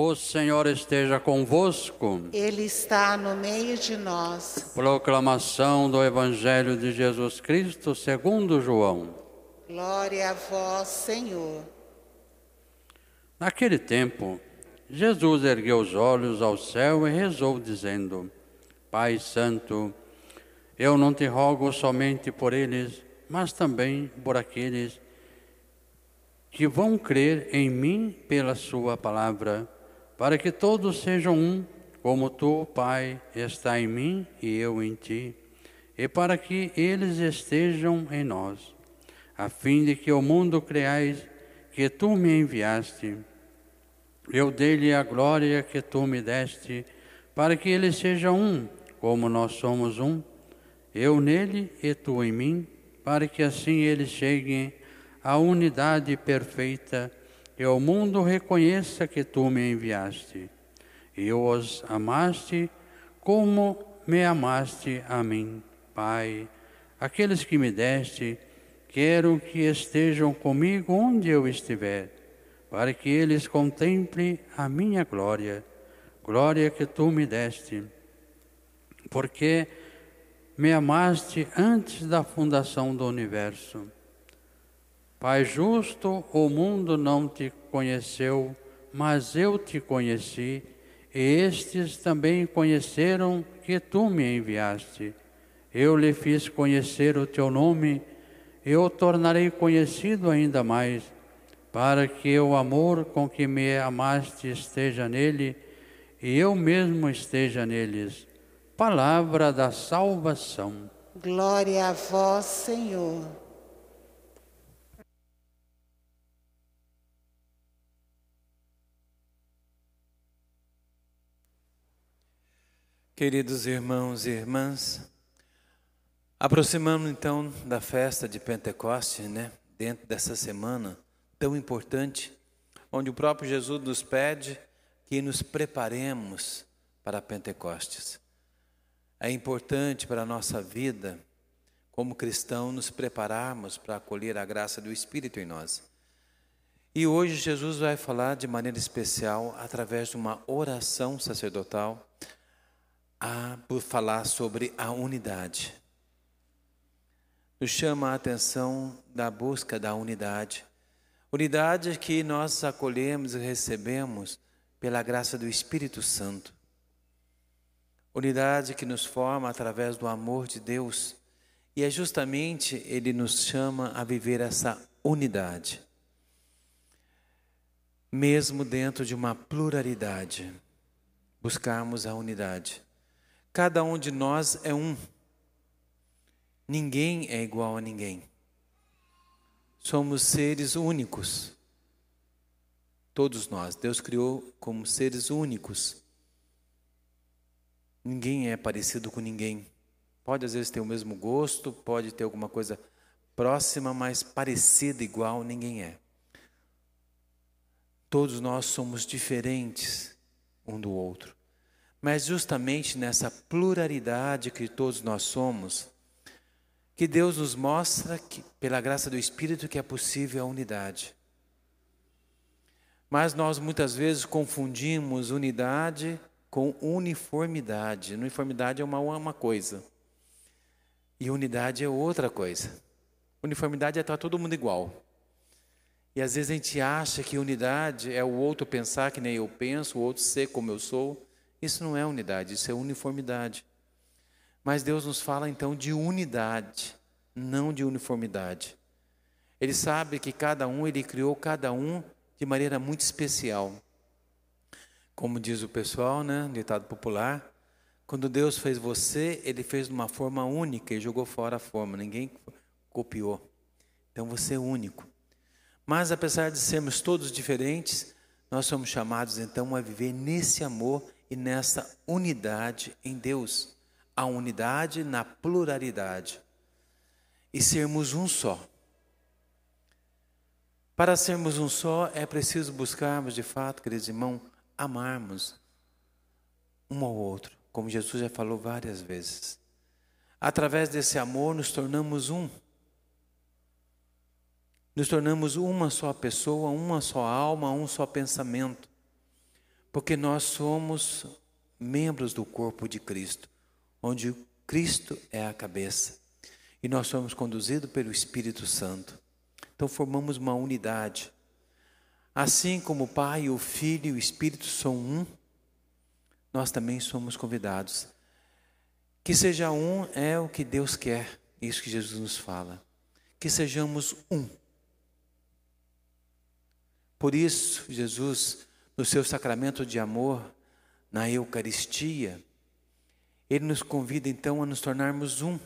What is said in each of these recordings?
O Senhor esteja convosco. Ele está no meio de nós. Proclamação do Evangelho de Jesus Cristo segundo João. Glória a vós, Senhor. Naquele tempo, Jesus ergueu os olhos ao céu e rezou, dizendo: Pai Santo, eu não te rogo somente por eles, mas também por aqueles que vão crer em mim pela Sua palavra, para que todos sejam um, como tu, Pai, está em mim e eu em ti, e para que eles estejam em nós, a fim de que o mundo creais que tu me enviaste. Eu dei-lhe a glória que tu me deste, para que ele seja um, como nós somos um, eu nele e tu em mim, para que assim eles cheguem à unidade perfeita e o mundo reconheça que tu me enviaste. E os amaste como me amaste a mim, Pai. Aqueles que me deste, quero que estejam comigo onde eu estiver, para que eles contemplem a minha glória, glória que tu me deste. Porque me amaste antes da fundação do universo. Pai justo, o mundo não te conheceu, mas eu te conheci, e estes também conheceram que tu me enviaste. Eu lhe fiz conhecer o teu nome, e o tornarei conhecido ainda mais, para que o amor com que me amaste esteja nele, e eu mesmo esteja neles palavra da salvação. Glória a vós, Senhor. Queridos irmãos e irmãs, aproximando então da festa de Pentecostes, né? Dentro dessa semana tão importante, onde o próprio Jesus nos pede que nos preparemos para Pentecostes. É importante para a nossa vida, como cristão, nos prepararmos para acolher a graça do Espírito em nós. E hoje Jesus vai falar de maneira especial, através de uma oração sacerdotal, a, por falar sobre a unidade. Nos chama a atenção da busca da unidade. Unidade que nós acolhemos e recebemos pela graça do Espírito Santo. Unidade que nos forma através do amor de Deus. E é justamente Ele nos chama a viver essa unidade. Mesmo dentro de uma pluralidade, buscarmos a unidade. Cada um de nós é um. Ninguém é igual a ninguém. Somos seres únicos. Todos nós. Deus criou como seres únicos. Ninguém é parecido com ninguém. Pode às vezes ter o mesmo gosto, pode ter alguma coisa próxima, mas parecida, igual, ninguém é. Todos nós somos diferentes um do outro. Mas justamente nessa pluralidade que todos nós somos, que Deus nos mostra que, pela graça do Espírito, que é possível a unidade. Mas nós muitas vezes confundimos unidade com uniformidade. Uniformidade é uma, uma coisa e unidade é outra coisa. Uniformidade é estar todo mundo igual. E às vezes a gente acha que unidade é o outro pensar que nem eu penso, o outro ser como eu sou. Isso não é unidade, isso é uniformidade. Mas Deus nos fala então de unidade, não de uniformidade. Ele sabe que cada um, ele criou cada um de maneira muito especial. Como diz o pessoal, né, ditado popular, quando Deus fez você, Ele fez de uma forma única e jogou fora a forma, ninguém copiou. Então você é único. Mas apesar de sermos todos diferentes, nós somos chamados então a viver nesse amor e nessa unidade em Deus. A unidade na pluralidade. E sermos um só. Para sermos um só, é preciso buscarmos de fato, queridos irmãos, amarmos um ao outro, como Jesus já falou várias vezes. Através desse amor, nos tornamos um. Nos tornamos uma só pessoa, uma só alma, um só pensamento. Porque nós somos membros do corpo de Cristo, onde Cristo é a cabeça. E nós somos conduzidos pelo Espírito Santo. Então formamos uma unidade. Assim como o Pai, o Filho e o Espírito são um, nós também somos convidados. Que seja um é o que Deus quer, isso que Jesus nos fala. Que sejamos um. Por isso, Jesus, no seu sacramento de amor, na Eucaristia, ele nos convida então a nos tornarmos um.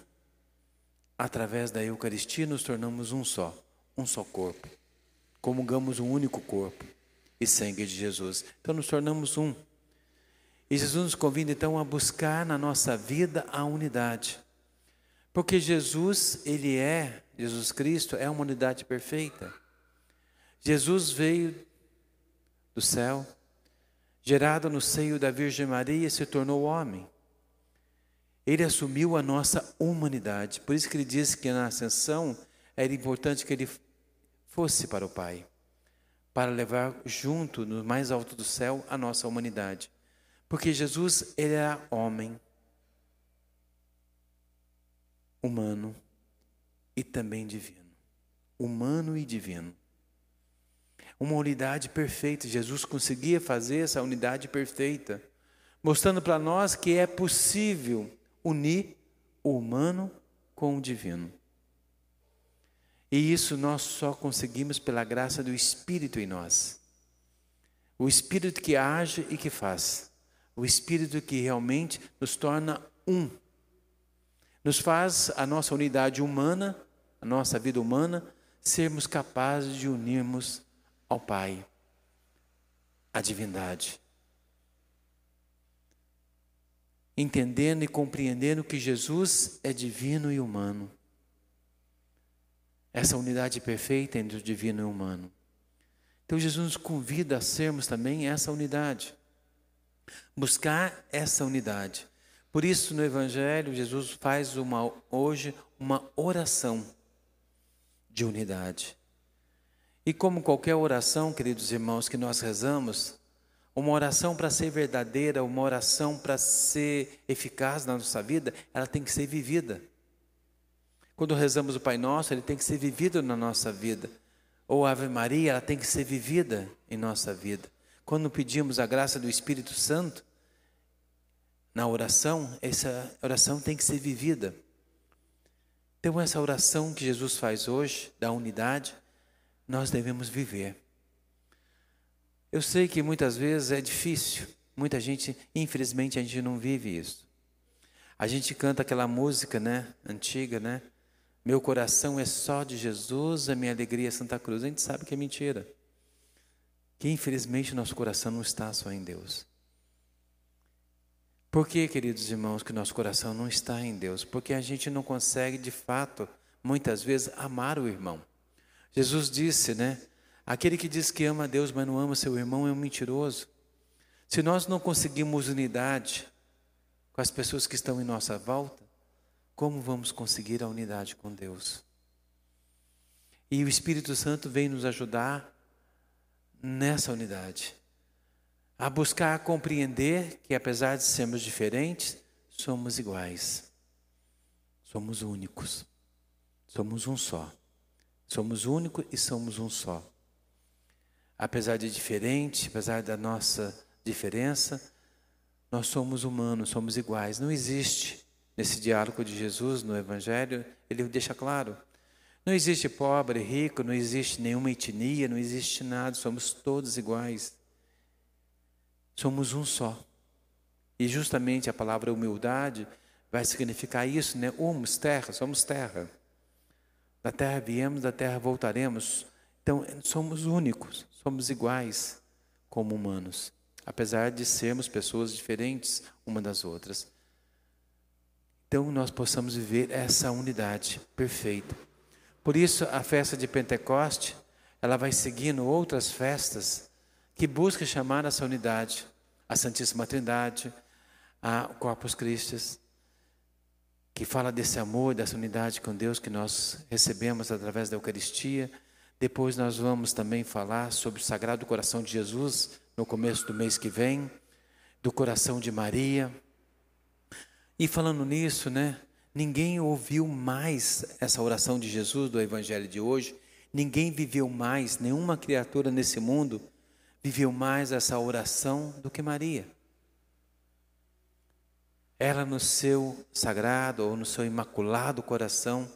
Através da Eucaristia, nos tornamos um só, um só corpo. Comungamos um único corpo e sangue de Jesus. Então, nos tornamos um. E Jesus nos convida então a buscar na nossa vida a unidade. Porque Jesus, ele é, Jesus Cristo é uma unidade perfeita. Jesus veio do céu, gerado no seio da Virgem Maria, se tornou homem. Ele assumiu a nossa humanidade. Por isso que ele disse que na ascensão era importante que ele fosse para o Pai, para levar junto, no mais alto do céu, a nossa humanidade. Porque Jesus, ele era homem, humano e também divino. Humano e divino. Uma unidade perfeita. Jesus conseguia fazer essa unidade perfeita, mostrando para nós que é possível unir o humano com o divino. E isso nós só conseguimos pela graça do Espírito em nós. O Espírito que age e que faz. O Espírito que realmente nos torna um. Nos faz a nossa unidade humana, a nossa vida humana, sermos capazes de unirmos ao Pai, a divindade. entendendo e compreendendo que Jesus é divino e humano. Essa unidade perfeita entre o divino e o humano. Então Jesus nos convida a sermos também essa unidade. Buscar essa unidade. Por isso no evangelho Jesus faz uma hoje uma oração de unidade. E como qualquer oração, queridos irmãos, que nós rezamos, uma oração para ser verdadeira, uma oração para ser eficaz na nossa vida, ela tem que ser vivida. Quando rezamos o Pai Nosso, ele tem que ser vivido na nossa vida. Ou a Ave Maria, ela tem que ser vivida em nossa vida. Quando pedimos a graça do Espírito Santo, na oração, essa oração tem que ser vivida. Então, essa oração que Jesus faz hoje, da unidade, nós devemos viver. Eu sei que muitas vezes é difícil, muita gente, infelizmente, a gente não vive isso. A gente canta aquela música, né, antiga, né? Meu coração é só de Jesus, a minha alegria é Santa Cruz. A gente sabe que é mentira. Que infelizmente nosso coração não está só em Deus. Por que, queridos irmãos, que nosso coração não está em Deus? Porque a gente não consegue, de fato, muitas vezes, amar o irmão. Jesus disse, né? Aquele que diz que ama a Deus, mas não ama seu irmão, é um mentiroso. Se nós não conseguimos unidade com as pessoas que estão em nossa volta, como vamos conseguir a unidade com Deus? E o Espírito Santo vem nos ajudar nessa unidade, a buscar compreender que apesar de sermos diferentes, somos iguais, somos únicos, somos um só, somos únicos e somos um só apesar de diferente, apesar da nossa diferença, nós somos humanos, somos iguais. Não existe nesse diálogo de Jesus no Evangelho, ele deixa claro. Não existe pobre, rico, não existe nenhuma etnia, não existe nada, somos todos iguais. Somos um só. E justamente a palavra humildade vai significar isso, né? Humus, terra, somos terra. Da terra viemos, da terra voltaremos. Então, somos únicos, somos iguais como humanos, apesar de sermos pessoas diferentes uma das outras. Então, nós possamos viver essa unidade perfeita. Por isso, a festa de Pentecoste, ela vai seguindo outras festas que buscam chamar essa unidade, a Santíssima Trindade, a Corpus Christi, que fala desse amor, dessa unidade com Deus que nós recebemos através da Eucaristia, Depois nós vamos também falar sobre o Sagrado Coração de Jesus no começo do mês que vem, do coração de Maria. E falando nisso, né? Ninguém ouviu mais essa oração de Jesus do Evangelho de hoje. Ninguém viveu mais, nenhuma criatura nesse mundo viveu mais essa oração do que Maria. Ela, no seu sagrado ou no seu imaculado coração,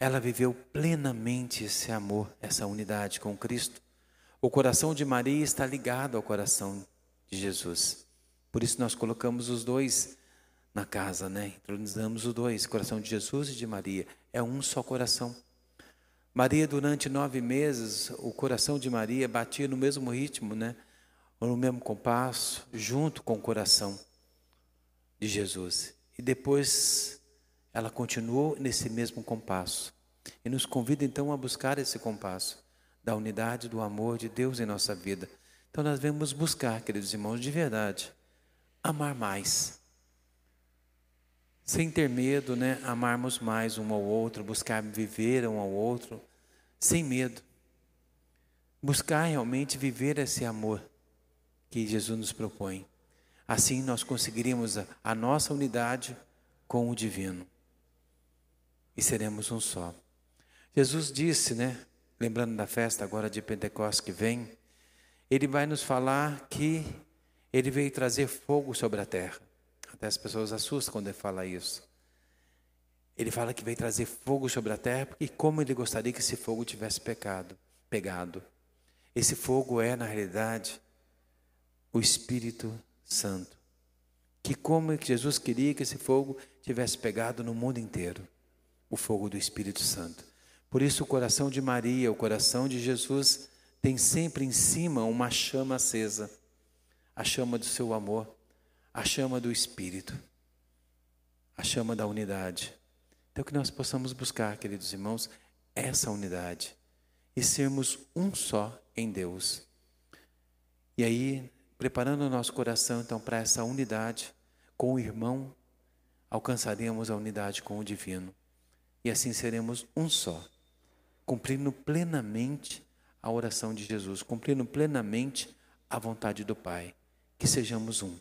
ela viveu plenamente esse amor, essa unidade com Cristo. O coração de Maria está ligado ao coração de Jesus. Por isso nós colocamos os dois na casa, né? Introduzamos os dois, coração de Jesus e de Maria. É um só coração. Maria, durante nove meses, o coração de Maria batia no mesmo ritmo, né? No mesmo compasso, junto com o coração de Jesus. E depois ela continuou nesse mesmo compasso. E nos convida então a buscar esse compasso da unidade, do amor de Deus em nossa vida. Então nós devemos buscar, queridos irmãos, de verdade, amar mais. Sem ter medo, né? Amarmos mais um ao outro, buscar viver um ao outro, sem medo. Buscar realmente viver esse amor que Jesus nos propõe. Assim nós conseguiríamos a, a nossa unidade com o divino e seremos um só. Jesus disse, né, lembrando da festa agora de Pentecostes que vem, ele vai nos falar que ele veio trazer fogo sobre a terra. Até as pessoas assustam quando ele fala isso. Ele fala que veio trazer fogo sobre a terra e como ele gostaria que esse fogo tivesse pecado, pegado. Esse fogo é, na realidade, o Espírito Santo. Que como Jesus queria que esse fogo tivesse pegado no mundo inteiro o fogo do Espírito Santo. Por isso, o coração de Maria, o coração de Jesus, tem sempre em cima uma chama acesa a chama do seu amor, a chama do Espírito, a chama da unidade. Então, que nós possamos buscar, queridos irmãos, essa unidade e sermos um só em Deus. E aí, preparando o nosso coração, então, para essa unidade com o irmão, alcançaremos a unidade com o divino e assim seremos um só, cumprindo plenamente a oração de Jesus, cumprindo plenamente a vontade do Pai, que sejamos um.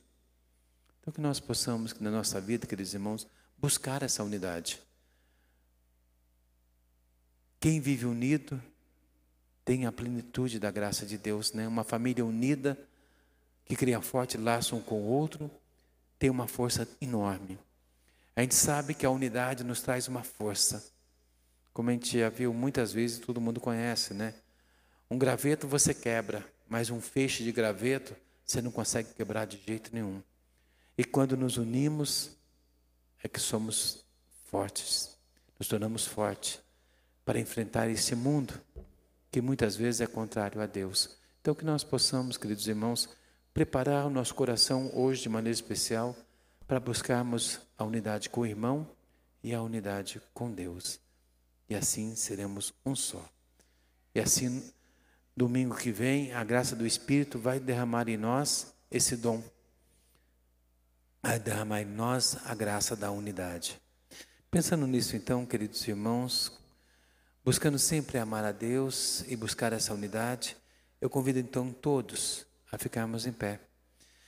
Então, que nós possamos, na nossa vida, queridos irmãos, buscar essa unidade. Quem vive unido tem a plenitude da graça de Deus, né? Uma família unida que cria forte laço um com o outro tem uma força enorme. A gente sabe que a unidade nos traz uma força. Como a gente já viu muitas vezes, todo mundo conhece, né? Um graveto você quebra, mas um feixe de graveto você não consegue quebrar de jeito nenhum. E quando nos unimos, é que somos fortes, nos tornamos fortes para enfrentar esse mundo que muitas vezes é contrário a Deus. Então, que nós possamos, queridos irmãos, preparar o nosso coração hoje de maneira especial para buscarmos a unidade com o irmão e a unidade com Deus. E assim seremos um só. E assim, domingo que vem, a graça do Espírito vai derramar em nós esse dom. Vai derramar em nós a graça da unidade. Pensando nisso, então, queridos irmãos, buscando sempre amar a Deus e buscar essa unidade, eu convido então todos a ficarmos em pé.